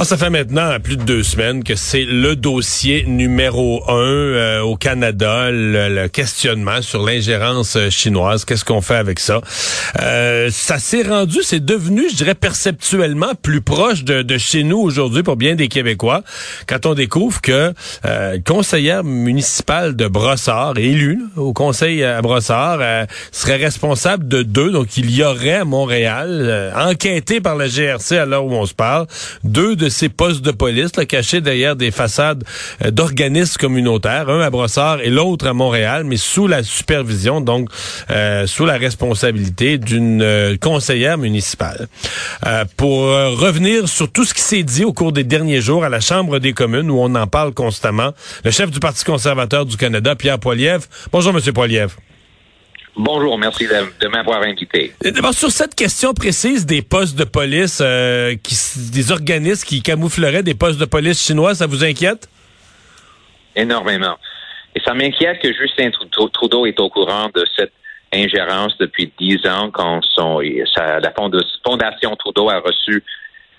Ah, ça fait maintenant plus de deux semaines que c'est le dossier numéro un euh, au Canada, le, le questionnement sur l'ingérence euh, chinoise. Qu'est-ce qu'on fait avec ça? Euh, ça s'est rendu, c'est devenu, je dirais, perceptuellement plus proche de, de chez nous aujourd'hui pour bien des Québécois quand on découvre que euh, conseillère municipale de Brossard, élue au conseil à Brossard, euh, serait responsable de deux. Donc, il y aurait à Montréal, euh, enquêté par la GRC à l'heure où on se parle, deux de ces postes de police là, cachés derrière des façades euh, d'organismes communautaires, un à Brossard et l'autre à Montréal, mais sous la supervision, donc euh, sous la responsabilité d'une euh, conseillère municipale. Euh, pour euh, revenir sur tout ce qui s'est dit au cours des derniers jours à la Chambre des communes, où on en parle constamment, le chef du Parti conservateur du Canada, Pierre Poilievre. Bonjour, Monsieur Poilievre. Bonjour, merci de, de m'avoir invité. D'abord, sur cette question précise des postes de police, euh, qui, des organismes qui camoufleraient des postes de police chinois, ça vous inquiète? Énormément. Et ça m'inquiète que Justin Trudeau est au courant de cette ingérence depuis dix ans quand son, sa, la Fondation Trudeau a reçu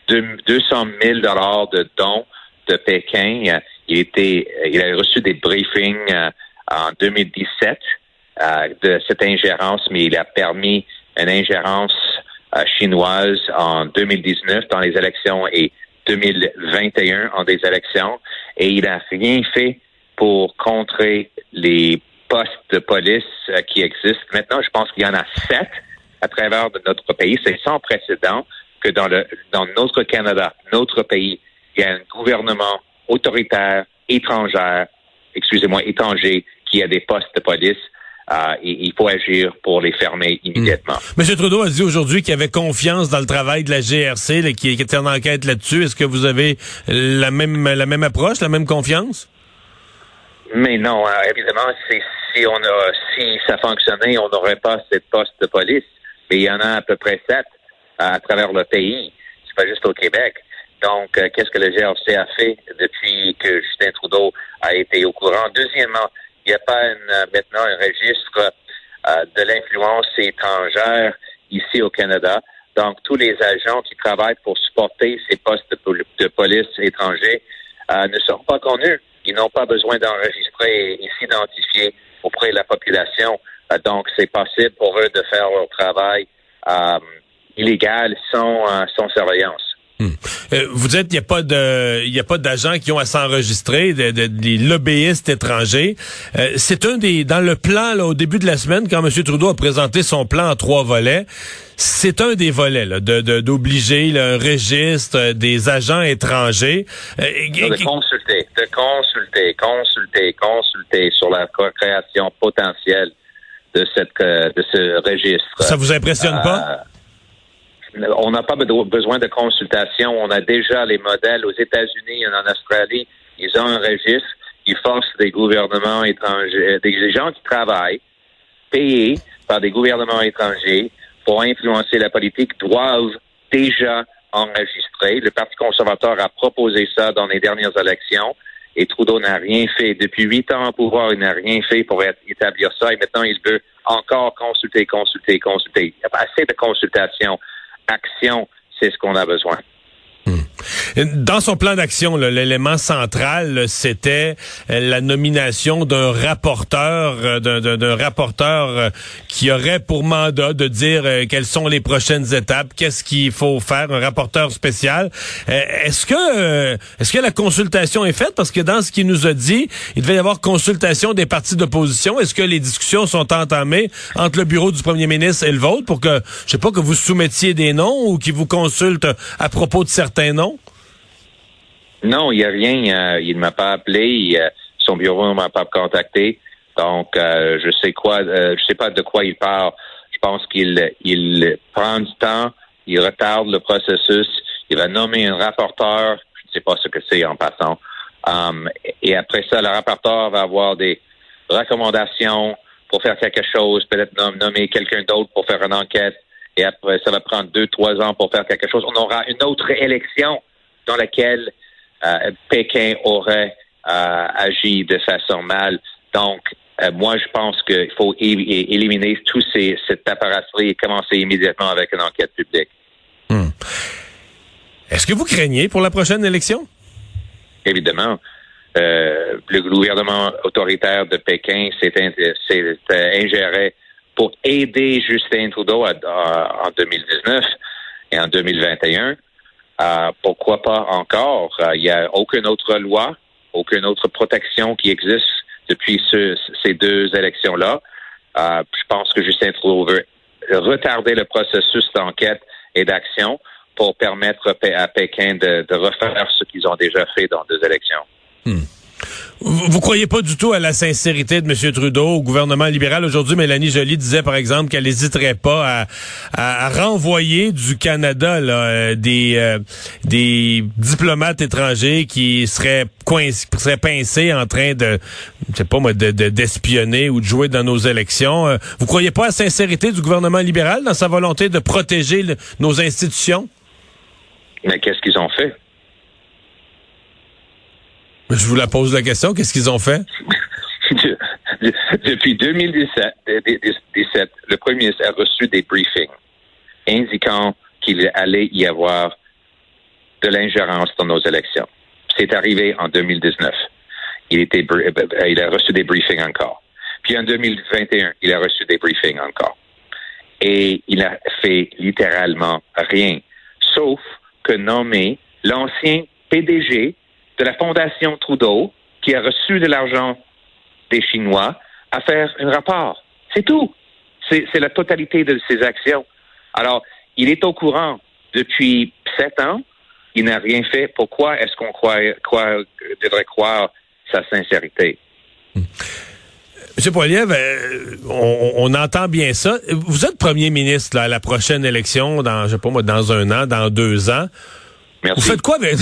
200 000 dollars de dons de Pékin. Il, était, il a reçu des briefings euh, en 2017 euh, de cette ingérence, mais il a permis une ingérence euh, chinoise en 2019 dans les élections et 2021 en des élections. Et il n'a rien fait pour contrer les postes de police euh, qui existent. Maintenant, je pense qu'il y en a sept à travers notre pays. C'est sans précédent que dans le dans notre Canada, notre pays, il y a un gouvernement autoritaire, étrangère, excusez-moi, étranger, qui a des postes de police. Euh, et il faut agir pour les fermer immédiatement. Mmh. Monsieur Trudeau a dit aujourd'hui qu'il avait confiance dans le travail de la GRC, là, qui, qui était en enquête là-dessus. Est-ce que vous avez la même la même approche, la même confiance? Mais non, euh, évidemment, si, si on a si ça fonctionnait, on n'aurait pas cette poste de police. Mais il y en a à peu près sept à travers le pays. C'est pas juste au Québec. Donc, euh, qu'est-ce que le GRC a fait depuis que Justin Trudeau a été au courant? Deuxièmement, il n'y a pas une, maintenant un registre euh, de l'influence étrangère ici au Canada. Donc, tous les agents qui travaillent pour supporter ces postes de, police étrangers euh, ne sont pas connus. Ils n'ont pas besoin d'enregistrer et, et s'identifier auprès de la population. Euh, donc, c'est possible pour eux de faire leur travail euh, illégal sans, sans surveillance. Hum. Euh, vous dites qu'il n'y a pas de, il y a pas d'agents qui ont à s'enregistrer, de, de, des lobbyistes étrangers. Euh, c'est un des, dans le plan là, au début de la semaine, quand M. Trudeau a présenté son plan en trois volets, c'est un des volets là, de d'obliger un registre euh, des agents étrangers. Euh, de consulter, de consulter, consulter, consulter sur la création potentielle de cette de ce registre. Ça vous impressionne pas? On n'a pas besoin de consultation. On a déjà les modèles aux États-Unis et en Australie. Ils ont un registre qui force des gouvernements étrangers, des gens qui travaillent, payés par des gouvernements étrangers pour influencer la politique, doivent déjà enregistrer. Le Parti conservateur a proposé ça dans les dernières élections et Trudeau n'a rien fait. Depuis huit ans au pouvoir, il n'a rien fait pour établir ça et maintenant il veut encore consulter, consulter, consulter. Il n'y a pas assez de consultations action, c'est ce qu'on a besoin. Dans son plan d'action, l'élément central, c'était euh, la nomination d'un rapporteur, euh, d'un rapporteur euh, qui aurait pour mandat de dire quelles sont les prochaines étapes, qu'est-ce qu'il faut faire, un rapporteur spécial. Est-ce que, est-ce que la consultation est faite? Parce que dans ce qu'il nous a dit, il devait y avoir consultation des partis d'opposition. Est-ce que les discussions sont entamées entre le bureau du premier ministre et le vôtre pour que, je sais pas, que vous soumettiez des noms ou qu'ils vous consultent à propos de certains noms? Non, il n'y a rien. Euh, il ne m'a pas appelé. son bureau ne m'a pas contacté. Donc, euh, je sais quoi, euh, je sais pas de quoi il parle. Je pense qu'il il prend du temps, il retarde le processus, il va nommer un rapporteur, je ne sais pas ce que c'est en passant. Um, et après ça, le rapporteur va avoir des recommandations pour faire quelque chose, peut-être nommer quelqu'un d'autre pour faire une enquête. Et après, ça va prendre deux, trois ans pour faire quelque chose. On aura une autre élection dans laquelle euh, Pékin aurait euh, agi de façon mal. Donc, euh, moi, je pense qu'il faut éliminer tout ces, cette apparatellerie et commencer immédiatement avec une enquête publique. Hmm. Est-ce que vous craignez pour la prochaine élection? Évidemment. Euh, le gouvernement autoritaire de Pékin s'est ingéré pour aider Justin Trudeau en 2019 et en 2021. Euh, pourquoi pas encore? Il n'y a aucune autre loi, aucune autre protection qui existe depuis ces deux élections-là. Euh, je pense que Justin Trudeau veut retarder le processus d'enquête et d'action pour permettre à Pékin de, refaire ce qu'ils ont déjà fait dans deux élections. Hmm. Vous croyez pas du tout à la sincérité de M. Trudeau au gouvernement libéral aujourd'hui? Mélanie Joly disait, par exemple, qu'elle n'hésiterait pas à, renvoyer du Canada euh, des, euh, des diplomates étrangers qui seraient, seraient pincés en train de, je sais pas moi, d'espionner de, ou de jouer dans nos élections. Euh, vous croyez pas à la sincérité du gouvernement libéral dans sa volonté de protéger nos institutions? Mais qu'est-ce qu'ils ont fait? Je vous la pose la question. Qu'est-ce qu'ils ont fait? Depuis 2017, le Premier ministre a reçu des briefings indiquant qu'il allait y avoir de l'ingérence dans nos élections. C'est arrivé en 2019. Il, était, euh, il a reçu des briefings encore. Puis en 2021, il a reçu des briefings encore. Et il a fait littéralement rien, sauf que nommer l'ancien PDG de la Fondation Trudeau, qui a reçu de l'argent des Chinois, à faire un rapport. C'est tout. C'est la totalité de ses actions. Alors, il est au courant depuis sept ans. Il n'a rien fait. Pourquoi est-ce qu'on devrait croire sa sincérité? Monsieur Poiliev, euh, on, entend bien ça. Vous êtes premier ministre à la prochaine élection, dans, je sais pas moi, dans un an, dans deux ans. Vous faites quoi avec...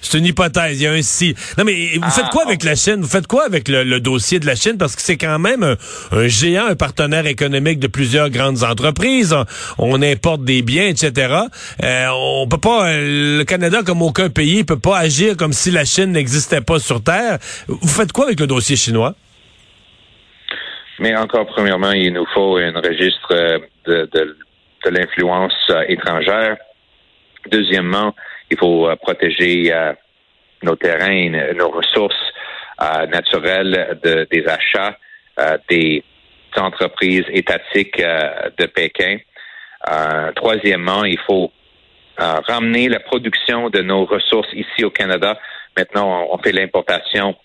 C'est une hypothèse, il y a un si. Non, mais vous faites quoi ah, avec la Chine? Vous faites quoi avec le, dossier de la Chine? Parce que c'est quand même un, géant, un partenaire économique de plusieurs grandes entreprises. On, importe des biens, etc. Euh, on peut pas... Le Canada, comme aucun pays, peut pas agir comme si la Chine n'existait pas sur Terre. Vous faites quoi avec le dossier chinois? Mais encore, premièrement, il nous faut un registre euh, de, de, de l'influence euh, étrangère. Deuxièmement, il faut euh, protéger euh, nos terrains, nos ressources euh, naturelles des achats des entreprises étatiques de Pékin. troisièmement, il faut ramener la production de nos ressources ici au Canada. Maintenant, on fait l'importation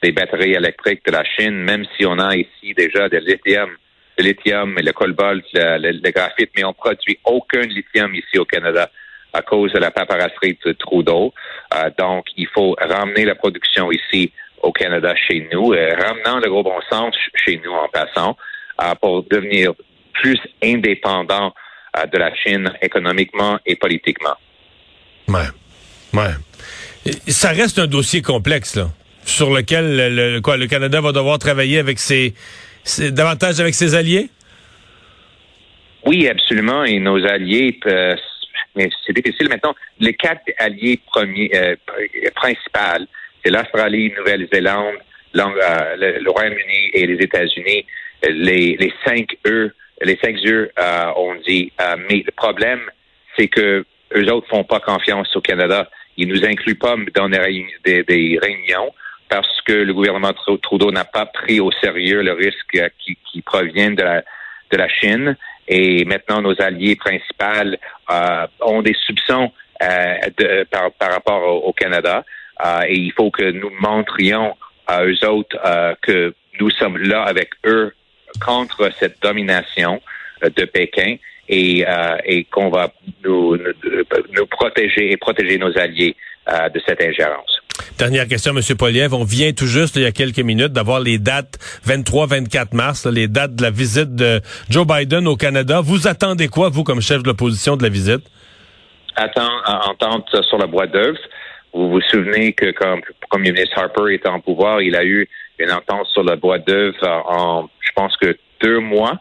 des batteries électriques de la Chine, même si on a ici déjà de lithium, le lithium et le cobalt, le graphite, mais on produit aucun lithium ici au Canada à cause de la paperasserie de Trudeau. Euh, donc, il faut ramener la production ici au Canada chez nous, euh, ramenant le gros bon sens chez nous en passant, euh, pour devenir plus indépendant de la Chine économiquement et politiquement. Ouais. Ouais. Ça reste un dossier complexe, là, sur lequel le, quoi, le Canada va devoir travailler avec ses, davantage avec ses alliés? Oui, absolument. Et nos alliés mais c'est difficile. Maintenant, les quatre alliés premiers, euh, principaux, c'est l'Australie, Nouvelle-Zélande, euh, le, Royaume-Uni et les États-Unis. Les, les cinq E, les cinq E, euh, on dit. Euh, mais le problème, c'est que eux autres font pas confiance au Canada. Ils nous incluent pas dans des, des, réunions parce que le gouvernement Trudeau n'a pas pris au sérieux le risque qui, qui provient de la, de la Chine et maintenant nos alliés principaux euh, ont des soupçons euh, de, par, par, rapport au, Canada euh, et il faut que nous montrions à eux autres que nous sommes là avec eux contre cette domination de Pékin et, et qu'on va nous, nous, nous, protéger et protéger nos alliés de cette ingérence. Dernière question, M. Poliev. On vient tout juste, il y a quelques minutes, d'avoir les dates 23-24 mars, les dates de la visite de Joe Biden au Canada. Vous attendez quoi, vous, comme chef de l'opposition de la visite? Attends, entente sur la boîte d'œuvre. Vous vous souvenez que quand premier ministre Harper était en pouvoir, il a eu une entente sur la boîte d'œuvre en, je pense que deux mois.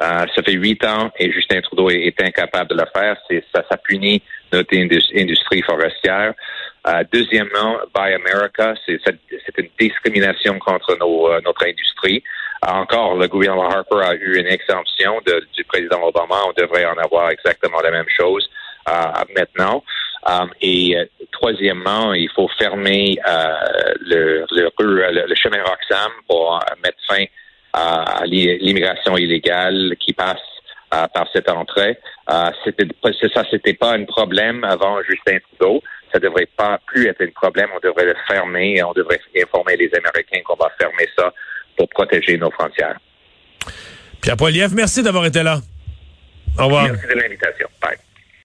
Euh, ça fait huit ans et Justin Trudeau est, incapable de le faire. Ça, ça punit notre industrie forestière. Euh, deuxièmement, Buy America, c'est une discrimination contre nos, euh, notre industrie. Encore, le gouvernement Harper a eu une exemption de, du président Obama. On devrait en avoir exactement la même chose maintenant. et troisièmement, il faut fermer le, le, le, chemin Roxham pour mettre fin à l'immigration illégale qui passe euh, par cette entrée. Euh, c'était ça, c'était pas un problème avant Justin Trudeau. Ça devrait pas plus être un problème. On devrait le fermer. On devrait informer les Américains qu'on va fermer ça pour protéger nos frontières. Pierre Poilievre, merci d'avoir été là. Au revoir. Merci de l'invitation. Bye.